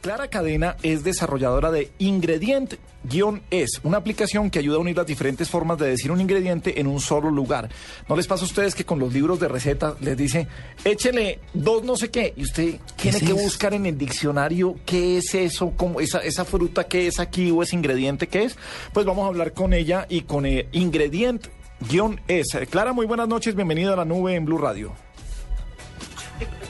Clara Cadena es desarrolladora de Ingredient-es, una aplicación que ayuda a unir las diferentes formas de decir un ingrediente en un solo lugar. ¿No les pasa a ustedes que con los libros de recetas les dice, échele dos no sé qué, y usted tiene que buscar en el diccionario qué es eso, cómo, esa, esa fruta qué es aquí o ese ingrediente qué es? Pues vamos a hablar con ella y con eh, Ingredient-es. Clara, muy buenas noches, bienvenida a la nube en Blue Radio.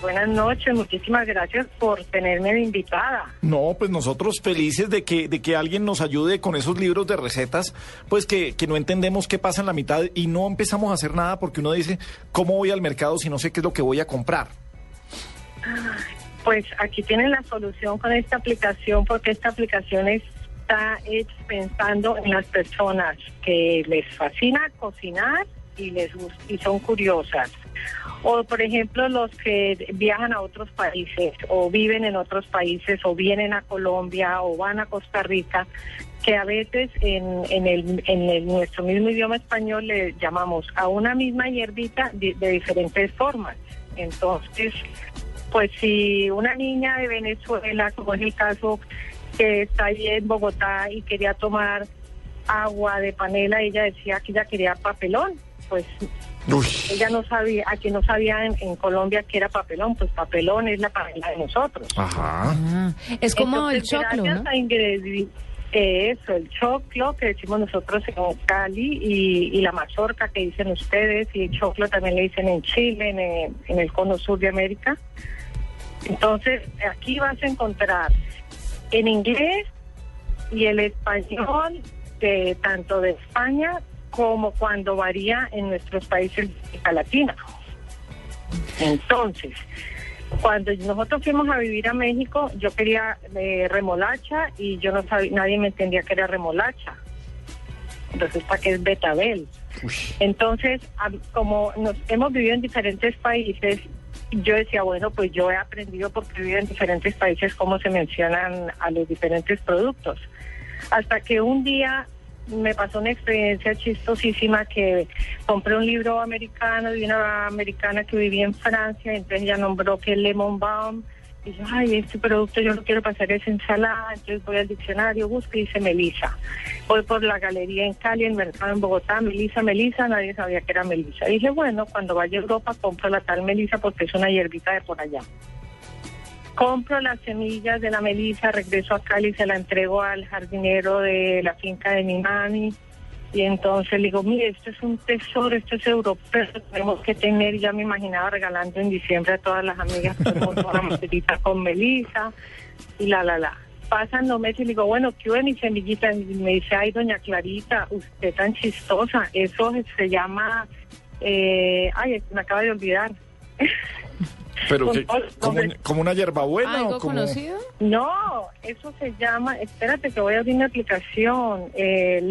Buenas noches, muchísimas gracias por tenerme de invitada. No, pues nosotros felices de que, de que alguien nos ayude con esos libros de recetas, pues que, que no entendemos qué pasa en la mitad y no empezamos a hacer nada porque uno dice, ¿cómo voy al mercado si no sé qué es lo que voy a comprar? Pues aquí tienen la solución con esta aplicación porque esta aplicación está hecha pensando en las personas que les fascina cocinar y les y son curiosas o por ejemplo los que viajan a otros países o viven en otros países o vienen a Colombia o van a Costa Rica, que a veces en, en, el, en el, nuestro mismo idioma español le llamamos a una misma hierbita de, diferentes formas. Entonces, pues si una niña de Venezuela, como es el caso que está ahí en Bogotá y quería tomar agua de panela, ella decía que ella quería papelón, pues ella no sabía, aquí no sabía en, Colombia que era papelón, pues papelón es la panela de nosotros. Ajá. Ah, es como el choclo, ¿no? eso, el choclo que decimos nosotros en Cali y, la mazorca que dicen ustedes y el choclo también le dicen en Chile, en en el cono sur de América. Entonces, aquí vas a encontrar en inglés y el español de tanto de España como cuando varía en nuestros países de América Latina. Entonces, cuando nosotros fuimos a vivir a México, yo quería eh, remolacha y yo no sabía, nadie me entendía que era remolacha. Entonces, ¿para qué es betabel? Entonces, como nos hemos vivido en diferentes países, yo decía, bueno, pues yo he aprendido porque vivo en diferentes países cómo se mencionan a los diferentes productos. Hasta que un día me pasó una experiencia chistosísima que compré un libro americano de una americana que vivía en Francia, entonces ella nombró que Lemon Balm, y yo, ay, este producto yo no quiero pasar esa ensalada, entonces voy al diccionario, busco y dice Melisa. Voy por la galería en Cali, el mercado en Bogotá, Melisa, Melisa, nadie sabía que era Melisa. Dije, bueno, cuando vaya a Europa compro la tal Melisa porque es una hierbita de por allá compro las semillas de la melisa, regreso a Cali, se la entrego al jardinero de la finca de mi mami. Y entonces le digo, mire, esto es un tesoro, esto es europeo, tenemos que tener, ya me imaginaba regalando en diciembre a todas las amigas una macerita con melisa y la, la, la. Pasan dos meses y le digo, bueno, ¿qué hubo mi semillita? Y me dice, ay, doña Clarita, usted tan chistosa, eso se llama, eh, ay, me acaba de olvidar. Pero que, como, una hierbabuena o como... conocido? No, eso se llama, espérate que voy a abrir una aplicación, eh,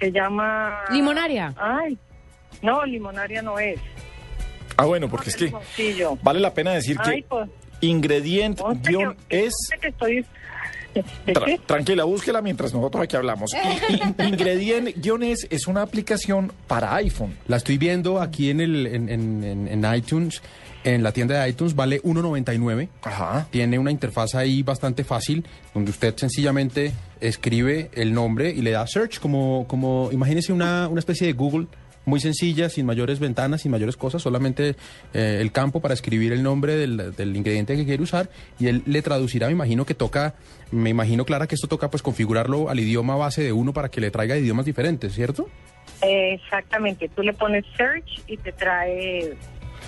se llama... Limonaria. Ay, no, limonaria no es. Ah, bueno, porque es que vale la pena decir que pues, ingrediente guion es... tranquila, búsquela mientras nosotros aquí hablamos. Ingredient Guiones es una aplicación para iPhone. La estoy viendo aquí en, el, en, en, en iTunes en la tienda de iTunes vale 1.99. Ajá. Tiene una interfaz ahí bastante fácil, donde usted sencillamente escribe el nombre y le da search, como, como imagínese una, una especie de Google muy sencilla, sin mayores ventanas, sin mayores cosas, solamente eh, el campo para escribir el nombre del, del, ingrediente que quiere usar y él le traducirá, me imagino que toca, me imagino Clara que esto toca pues configurarlo al idioma base de uno para que le traiga idiomas diferentes, ¿cierto? Exactamente, tú le pones search y te trae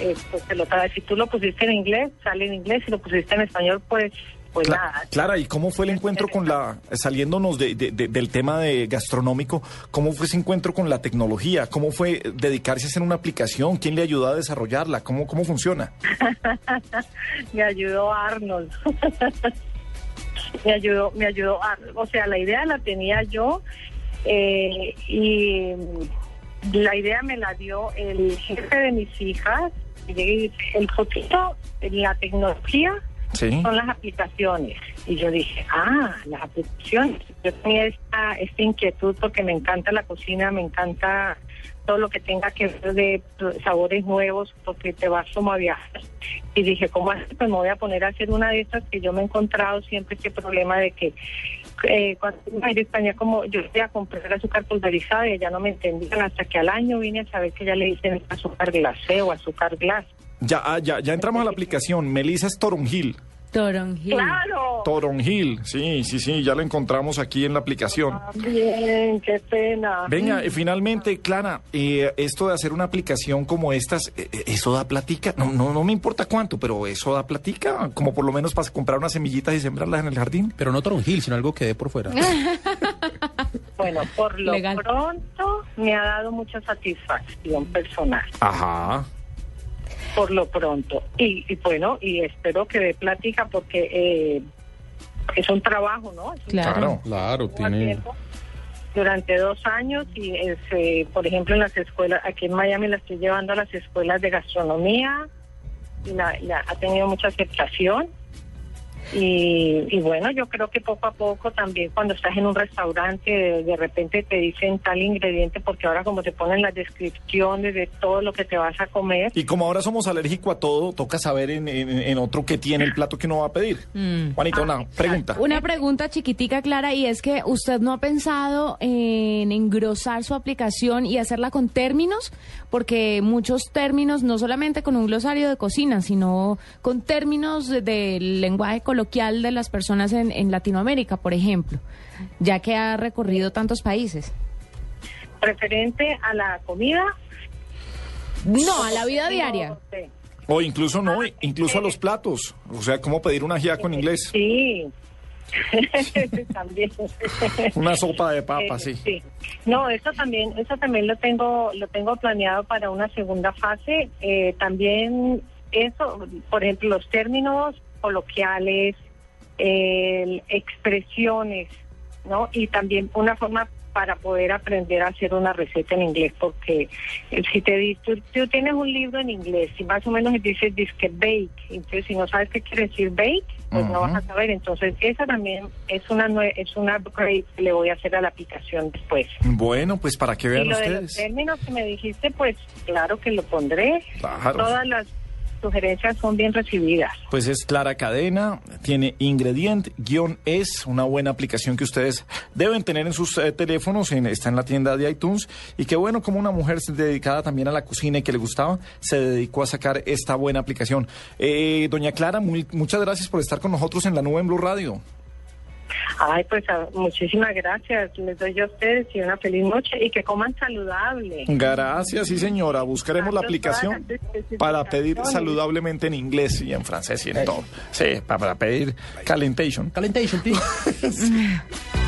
eh, pues te lo Si tú lo pusiste en inglés, sale en inglés. Si lo pusiste en español, pues pues nada. Clara, ¿y cómo fue el encuentro con la, saliéndonos de, del tema de gastronómico, cómo fue ese encuentro con la tecnología? ¿Cómo fue dedicarse a hacer una aplicación? ¿Quién le ayudó a desarrollarla? ¿Cómo, cómo funciona? me ayudó Arnold. me ayudó, me ayudó Arnold. O sea, la idea la tenía yo eh, y la idea me la dio el jefe de mis hijas el poquito, la tecnología son las aplicaciones. Y yo dije, ah, las aplicaciones. Yo tenía esta, esta inquietud porque me encanta la cocina, me encanta todo lo que tenga que ver de sabores nuevos, porque te vas como a viajar. Y dije, ¿cómo así? Pues me voy a poner a hacer una de estas que yo me he encontrado siempre este problema de que eh, cuando iba a España, como yo fui a comprar azúcar pulverizada y ya no me entendían hasta que al año vine a saber que ya le dicen azúcar glacé o azúcar glass. Ya, ah, ya, ya entramos a la aplicación. Melissa es Toronjil. Toronjil. ¡Claro! Toronjil, sí, sí, sí, ya lo encontramos aquí en la aplicación. Ah, Bien, qué pena. Venga, eh, finalmente, Clara, eh, esto de hacer una aplicación como estas, eh, eh, ¿eso da platica? No, no, no me importa cuánto, pero ¿eso da platica? Como por lo menos para comprar unas semillitas y sembrarlas en el jardín. Pero no Toronjil, sino algo que dé por fuera. Bueno, por lo Legal. pronto me ha dado mucha satisfacción personal. Ajá. Por lo pronto. Y, y bueno, y espero que dé plática porque eh, es un trabajo, ¿no? Es un Claro. Claro, tiene... durante dos años y es, eh, por ejemplo en las escuelas aquí en Miami la estoy llevando a las escuelas de gastronomía y la, la- ha tenido mucha aceptación y, y bueno yo creo que poco a poco también cuando estás en un restaurante de, de repente te dicen tal ingrediente porque ahora como te ponen las descripciones de todo lo que te vas a comer Y como ahora somos alérgicos a todo, toca saber en, en- en otro qué tiene el plato que uno va a pedir. Mm. Juanita, una pregunta. Una pregunta chiquitica, Clara, y es que usted no ha pensado en engrosar su aplicación y hacerla con términos, porque muchos términos, no solamente con un glosario de cocina, sino con términos de- del lenguaje coloquial de las personas en, en Latinoamérica, por ejemplo, ya que ha recorrido tantos países. referente a la comida No, a la vida diaria. O incluso no, incluso a los platos. O sea, cómo pedir una ajiaco en inglés. Sí. también. Una sopa de papa, Eh, sí. No, eso también, eso también lo tengo, lo tengo planeado para una segunda fase. Eh, también eso, por ejemplo, los términos coloquiales, el- expresiones, ¿no? Y también una forma para poder aprender a hacer una receta en inglés, porque eh, si te dices, tú, tú tienes un libro en inglés y más o menos dices disque bake, entonces si no sabes qué quiere decir bake, pues no vas a saber. Entonces esa también es una es una upgrade que le voy a hacer a la aplicación después. Bueno, pues para que Y vean lo de los ustedes. términos que me dijiste, pues claro que lo pondré. Claro. Todas las sugerencias son bien recibidas. Pues es Clara Cadena, tiene Ingredient-es, una buena aplicación que ustedes deben tener en sus eh, teléfonos, en- está en la tienda de iTunes, y que bueno, como una mujer dedicada también a la cocina y que le gustaba, se dedicó a sacar esta buena aplicación. Eh, doña Clara, muy- muchas gracias por estar con nosotros en la nube en Blue Radio. Ay, pues ah, muchísimas gracias. Les doy a ustedes y una feliz noche y que coman saludable. Gracias, sí señora, buscaremos la aplicación para pedir saludablemente en inglés y en francés y en todo. Sí, para, pedir calentation. Calentation, please.